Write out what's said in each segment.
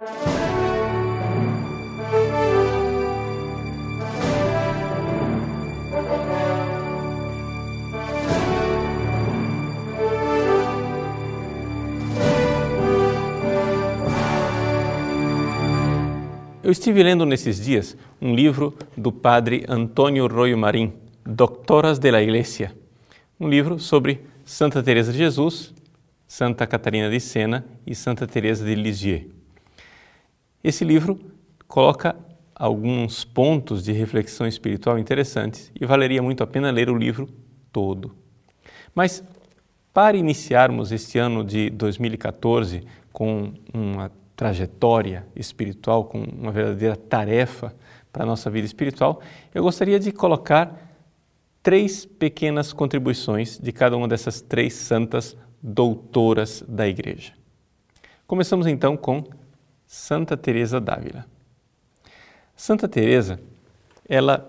Eu estive lendo nesses dias um livro do padre Antônio Royo Marim, Doctoras de la Iglesia, um livro sobre Santa Teresa de Jesus, Santa Catarina de Sena e Santa Teresa de Lisieux. Esse livro coloca alguns pontos de reflexão espiritual interessantes e valeria muito a pena ler o livro todo. Mas para iniciarmos este ano de 2014 com uma trajetória espiritual, com uma verdadeira tarefa para a nossa vida espiritual, eu gostaria de colocar três pequenas contribuições de cada uma dessas três santas doutoras da Igreja. Começamos então com Santa Teresa d'Ávila. Santa Teresa, ela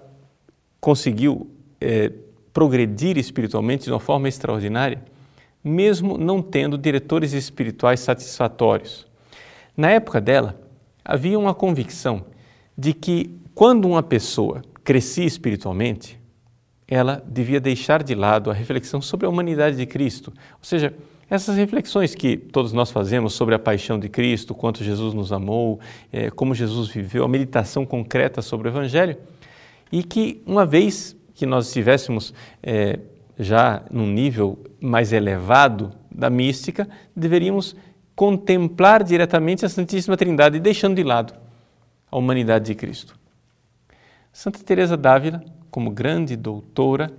conseguiu é, progredir espiritualmente de uma forma extraordinária, mesmo não tendo diretores espirituais satisfatórios. Na época dela, havia uma convicção de que quando uma pessoa crescia espiritualmente, ela devia deixar de lado a reflexão sobre a humanidade de Cristo. Ou seja, essas reflexões que todos nós fazemos sobre a paixão de Cristo, quanto Jesus nos amou, é, como Jesus viveu, a meditação concreta sobre o Evangelho, e que uma vez que nós estivéssemos é, já num nível mais elevado da mística, deveríamos contemplar diretamente a Santíssima Trindade, deixando de lado a humanidade de Cristo. Santa Teresa d'Ávila, como grande doutora,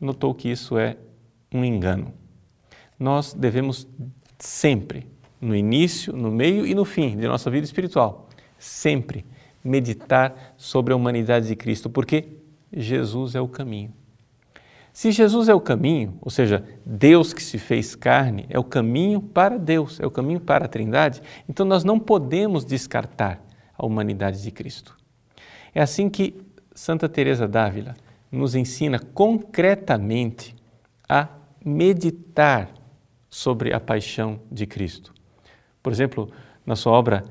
notou que isso é um engano. Nós devemos sempre, no início, no meio e no fim de nossa vida espiritual, sempre meditar sobre a humanidade de Cristo, porque Jesus é o caminho. Se Jesus é o caminho, ou seja, Deus que se fez carne, é o caminho para Deus, é o caminho para a Trindade, então nós não podemos descartar a humanidade de Cristo. É assim que Santa Teresa d'Ávila nos ensina concretamente a meditar sobre a paixão de Cristo. Por exemplo, na sua obra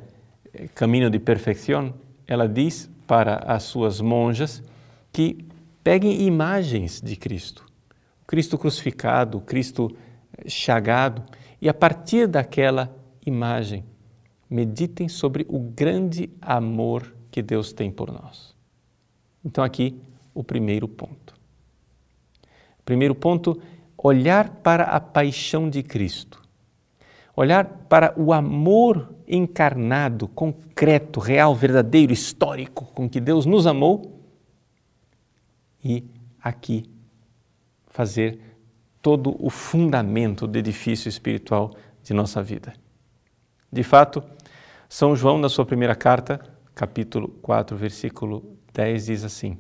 eh, Caminho de Perfeição, ela diz para as suas monjas que Peguem imagens de Cristo, o Cristo crucificado, o Cristo chagado, e a partir daquela imagem, meditem sobre o grande amor que Deus tem por nós. Então, aqui o primeiro ponto. Primeiro ponto, olhar para a paixão de Cristo. Olhar para o amor encarnado, concreto, real, verdadeiro, histórico com que Deus nos amou e aqui fazer todo o fundamento do edifício espiritual de nossa vida. De fato, São João, na sua primeira carta, capítulo 4, versículo 10, diz assim: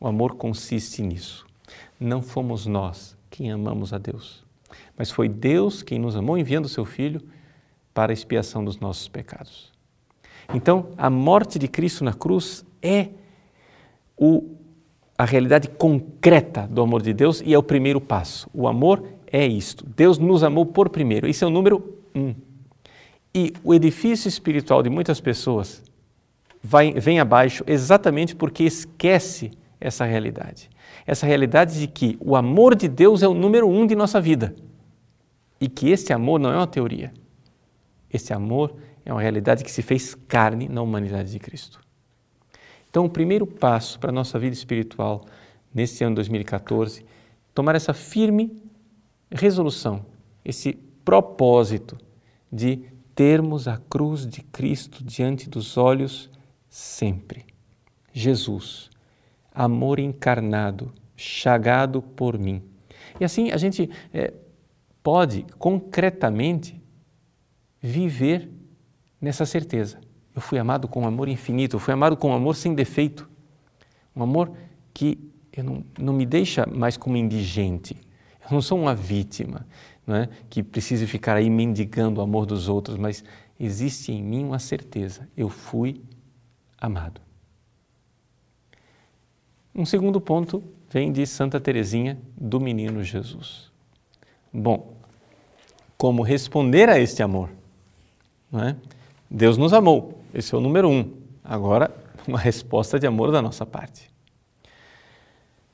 O amor consiste nisso. Não fomos nós quem amamos a Deus, mas foi Deus quem nos amou enviando seu Filho para a expiação dos nossos pecados. Então, a morte de Cristo na cruz é o a realidade concreta do amor de Deus e é o primeiro passo. O amor é isto. Deus nos amou por primeiro. Esse é o número um. E o edifício espiritual de muitas pessoas vai, vem abaixo exatamente porque esquece essa realidade. Essa realidade de que o amor de Deus é o número um de nossa vida. E que esse amor não é uma teoria. Esse amor é uma realidade que se fez carne na humanidade de Cristo. Então, o primeiro passo para a nossa vida espiritual nesse ano 2014, tomar essa firme resolução, esse propósito de termos a cruz de Cristo diante dos olhos sempre. Jesus, amor encarnado, chagado por mim. E assim a gente é, pode concretamente viver nessa certeza. Eu fui amado com amor infinito, eu fui amado com amor sem defeito. Um amor que eu não, não me deixa mais como indigente. Eu não sou uma vítima não é? que precisa ficar aí mendigando o amor dos outros, mas existe em mim uma certeza: eu fui amado. Um segundo ponto vem de Santa Teresinha do Menino Jesus. Bom, como responder a este amor? É? Deus nos amou esse é o número um. Agora, uma resposta de amor da nossa parte.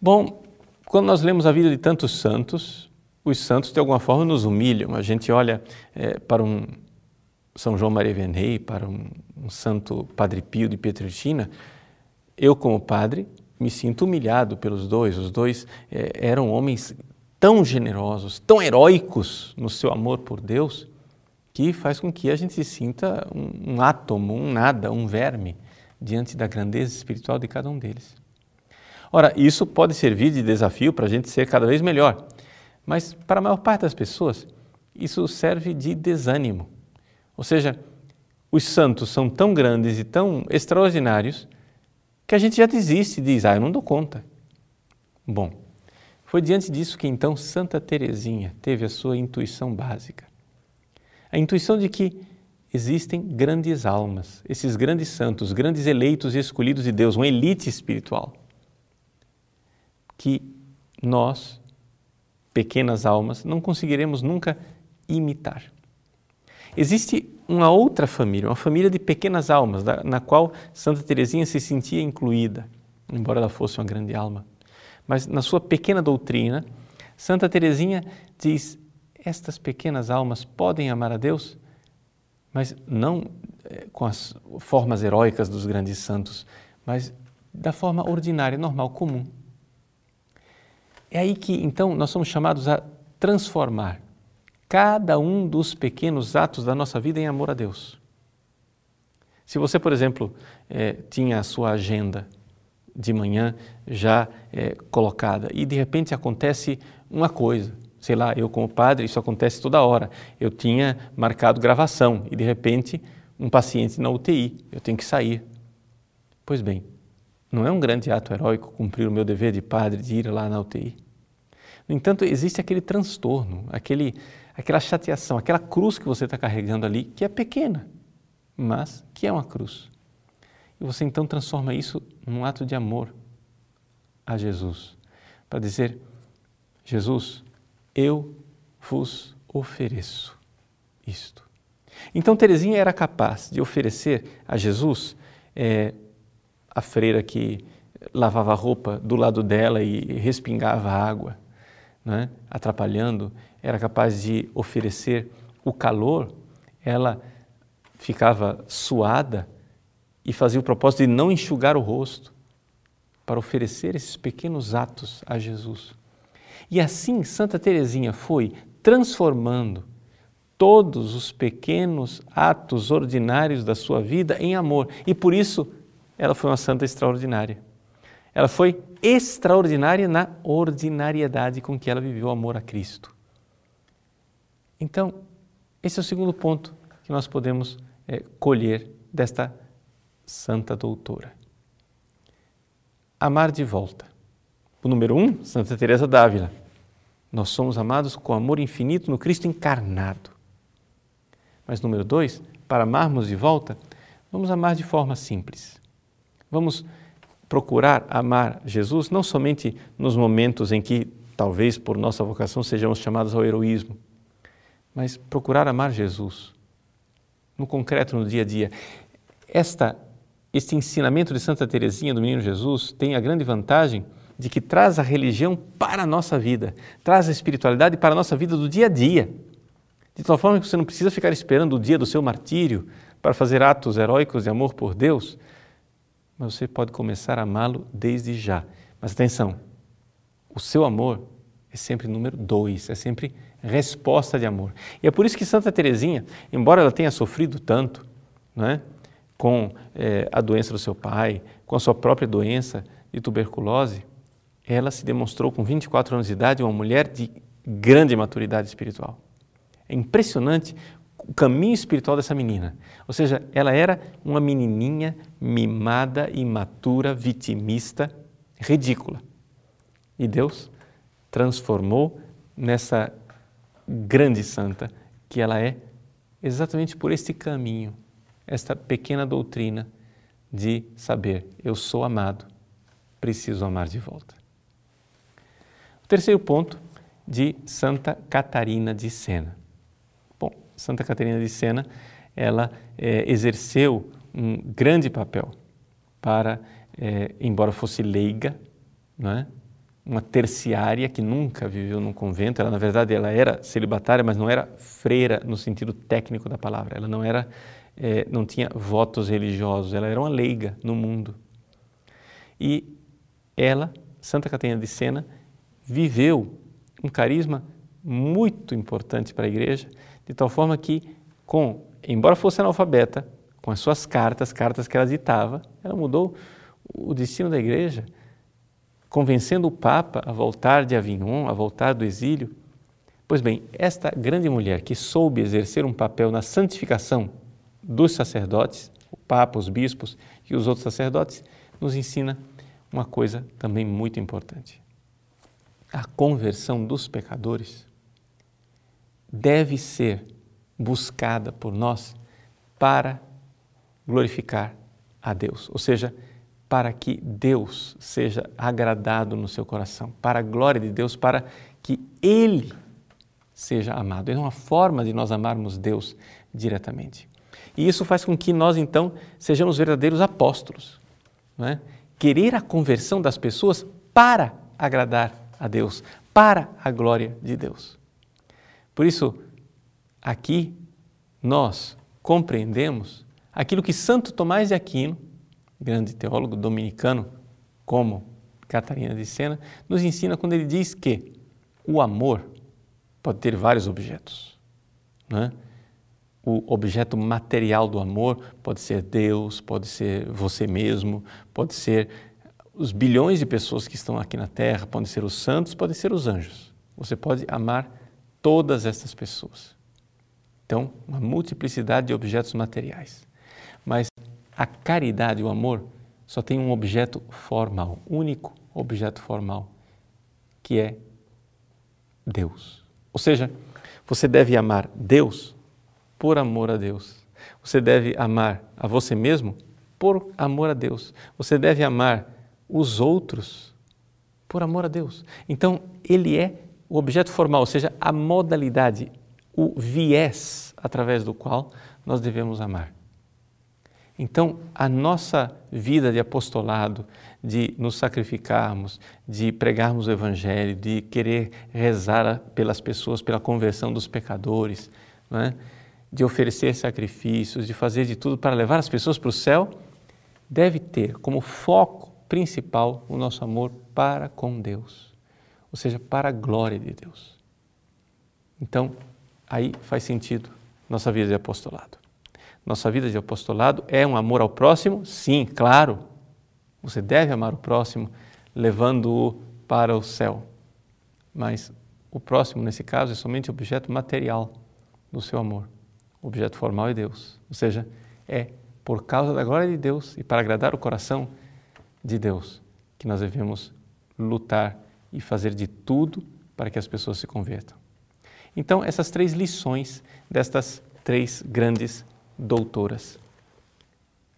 Bom, quando nós lemos a vida de tantos santos, os santos de alguma forma nos humilham. A gente olha é, para um São João Maria Vianney, para um, um santo Padre Pio de Pietrelcina. Eu, como padre, me sinto humilhado pelos dois. Os dois é, eram homens tão generosos, tão heróicos no seu amor por Deus, que faz com que a gente se sinta um, um átomo, um nada, um verme diante da grandeza espiritual de cada um deles. Ora, isso pode servir de desafio para a gente ser cada vez melhor, mas para a maior parte das pessoas, isso serve de desânimo. Ou seja, os santos são tão grandes e tão extraordinários que a gente já desiste diz: Ah, eu não dou conta. Bom, foi diante disso que então Santa Teresinha teve a sua intuição básica. A intuição de que existem grandes almas, esses grandes santos, grandes eleitos e escolhidos de Deus, uma elite espiritual, que nós, pequenas almas, não conseguiremos nunca imitar. Existe uma outra família, uma família de pequenas almas, na qual Santa Teresinha se sentia incluída, embora ela fosse uma grande alma. Mas na sua pequena doutrina, Santa Teresinha diz: estas pequenas almas podem amar a Deus mas não eh, com as formas heróicas dos grandes santos, mas da forma ordinária, normal, comum. É aí que então nós somos chamados a transformar cada um dos pequenos atos da nossa vida em amor a Deus. Se você, por exemplo, é, tinha a sua agenda de manhã já é, colocada e de repente acontece uma coisa, sei lá, eu como padre, isso acontece toda hora. Eu tinha marcado gravação e de repente um paciente na UTI, eu tenho que sair. Pois bem, não é um grande ato heróico cumprir o meu dever de padre de ir lá na UTI. No entanto, existe aquele transtorno, aquele, aquela chateação, aquela cruz que você está carregando ali, que é pequena, mas que é uma cruz. E você então transforma isso num ato de amor a Jesus, para dizer: Jesus, eu vos ofereço isto. Então Teresinha era capaz de oferecer a Jesus é, a freira que lavava a roupa do lado dela e respingava água, né, atrapalhando, era capaz de oferecer o calor, ela ficava suada e fazia o propósito de não enxugar o rosto para oferecer esses pequenos atos a Jesus. E assim Santa Teresinha foi transformando todos os pequenos atos ordinários da sua vida em amor. E por isso ela foi uma santa extraordinária. Ela foi extraordinária na ordinariedade com que ela viveu o amor a Cristo. Então, esse é o segundo ponto que nós podemos é, colher desta santa doutora. Amar de volta. O número um, Santa Teresa d'Ávila. Nós somos amados com amor infinito no Cristo encarnado. Mas número dois, para amarmos de volta, vamos amar de forma simples. Vamos procurar amar Jesus não somente nos momentos em que, talvez por nossa vocação, sejamos chamados ao heroísmo, mas procurar amar Jesus no concreto, no dia a dia. Esta, este ensinamento de Santa Teresinha do Menino Jesus tem a grande vantagem de que traz a religião para a nossa vida, traz a espiritualidade para a nossa vida do dia a dia. De tal forma que você não precisa ficar esperando o dia do seu martírio para fazer atos heróicos de amor por Deus, mas você pode começar a amá-lo desde já. Mas atenção, o seu amor é sempre número dois, é sempre resposta de amor. E é por isso que Santa Teresinha, embora ela tenha sofrido tanto, não é? com é, a doença do seu pai, com a sua própria doença de tuberculose, ela se demonstrou com 24 anos de idade uma mulher de grande maturidade espiritual. É impressionante o caminho espiritual dessa menina. Ou seja, ela era uma menininha mimada, imatura, vitimista, ridícula. E Deus transformou nessa grande santa que ela é exatamente por este caminho, esta pequena doutrina de saber eu sou amado, preciso amar de volta. Terceiro ponto de Santa Catarina de Sena. Santa Catarina de Sena, ela é, exerceu um grande papel para, é, embora fosse leiga, não é? uma terciária que nunca viveu num convento. Ela, na verdade, ela era celibatária, mas não era freira no sentido técnico da palavra. Ela não era, é, não tinha votos religiosos. Ela era uma leiga no mundo. E ela, Santa Catarina de Sena, viveu um carisma muito importante para a igreja, de tal forma que, com, embora fosse analfabeta, com as suas cartas, cartas que ela ditava, ela mudou o destino da igreja convencendo o Papa a voltar de Avignon, a voltar do exílio. Pois bem, esta grande mulher que soube exercer um papel na santificação dos sacerdotes, o Papa, os bispos e os outros sacerdotes, nos ensina uma coisa também muito importante. A conversão dos pecadores deve ser buscada por nós para glorificar a Deus, ou seja, para que Deus seja agradado no seu coração, para a glória de Deus, para que Ele seja amado. É uma forma de nós amarmos Deus diretamente. E isso faz com que nós, então, sejamos verdadeiros apóstolos. É? Querer a conversão das pessoas para agradar a Deus, para a glória de Deus. Por isso, aqui nós compreendemos aquilo que Santo Tomás de Aquino grande teólogo dominicano como Catarina de Sena, nos ensina quando ele diz que o amor pode ter vários objetos. Né? O objeto material do amor pode ser Deus, pode ser você mesmo, pode ser os bilhões de pessoas que estão aqui na Terra, podem ser os santos, podem ser os anjos. Você pode amar todas essas pessoas. Então, uma multiplicidade de objetos materiais. Mas a caridade, o amor, só tem um objeto formal, único objeto formal, que é Deus. Ou seja, você deve amar Deus por amor a Deus. Você deve amar a você mesmo por amor a Deus. Você deve amar os outros por amor a Deus. Então, ele é o objeto formal, ou seja, a modalidade, o viés através do qual nós devemos amar. Então, a nossa vida de apostolado, de nos sacrificarmos, de pregarmos o Evangelho, de querer rezar pelas pessoas, pela conversão dos pecadores, é? de oferecer sacrifícios, de fazer de tudo para levar as pessoas para o céu, deve ter como foco principal o nosso amor para com Deus, ou seja, para a glória de Deus. Então, aí faz sentido nossa vida de apostolado. Nossa vida de apostolado é um amor ao próximo? Sim, claro. Você deve amar o próximo, levando-o para o céu. Mas o próximo, nesse caso, é somente objeto material do seu amor. O objeto formal é Deus. Ou seja, é por causa da glória de Deus e para agradar o coração de Deus que nós devemos lutar e fazer de tudo para que as pessoas se convertam. Então, essas três lições destas três grandes doutoras.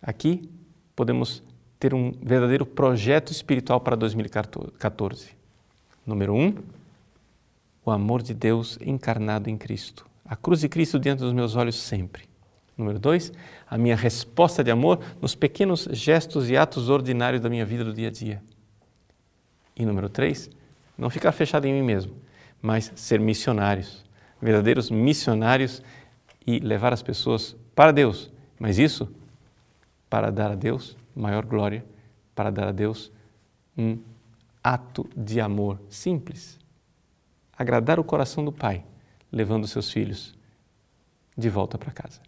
Aqui podemos ter um verdadeiro projeto espiritual para 2014. Número um, o amor de Deus encarnado em Cristo. A cruz de Cristo diante dos meus olhos sempre. Número dois, a minha resposta de amor nos pequenos gestos e atos ordinários da minha vida do dia a dia. E número três, não ficar fechado em mim mesmo, mas ser missionários, verdadeiros missionários e levar as pessoas para Deus, mas isso para dar a Deus maior glória, para dar a Deus um ato de amor simples. Agradar o coração do Pai, levando seus filhos de volta para casa.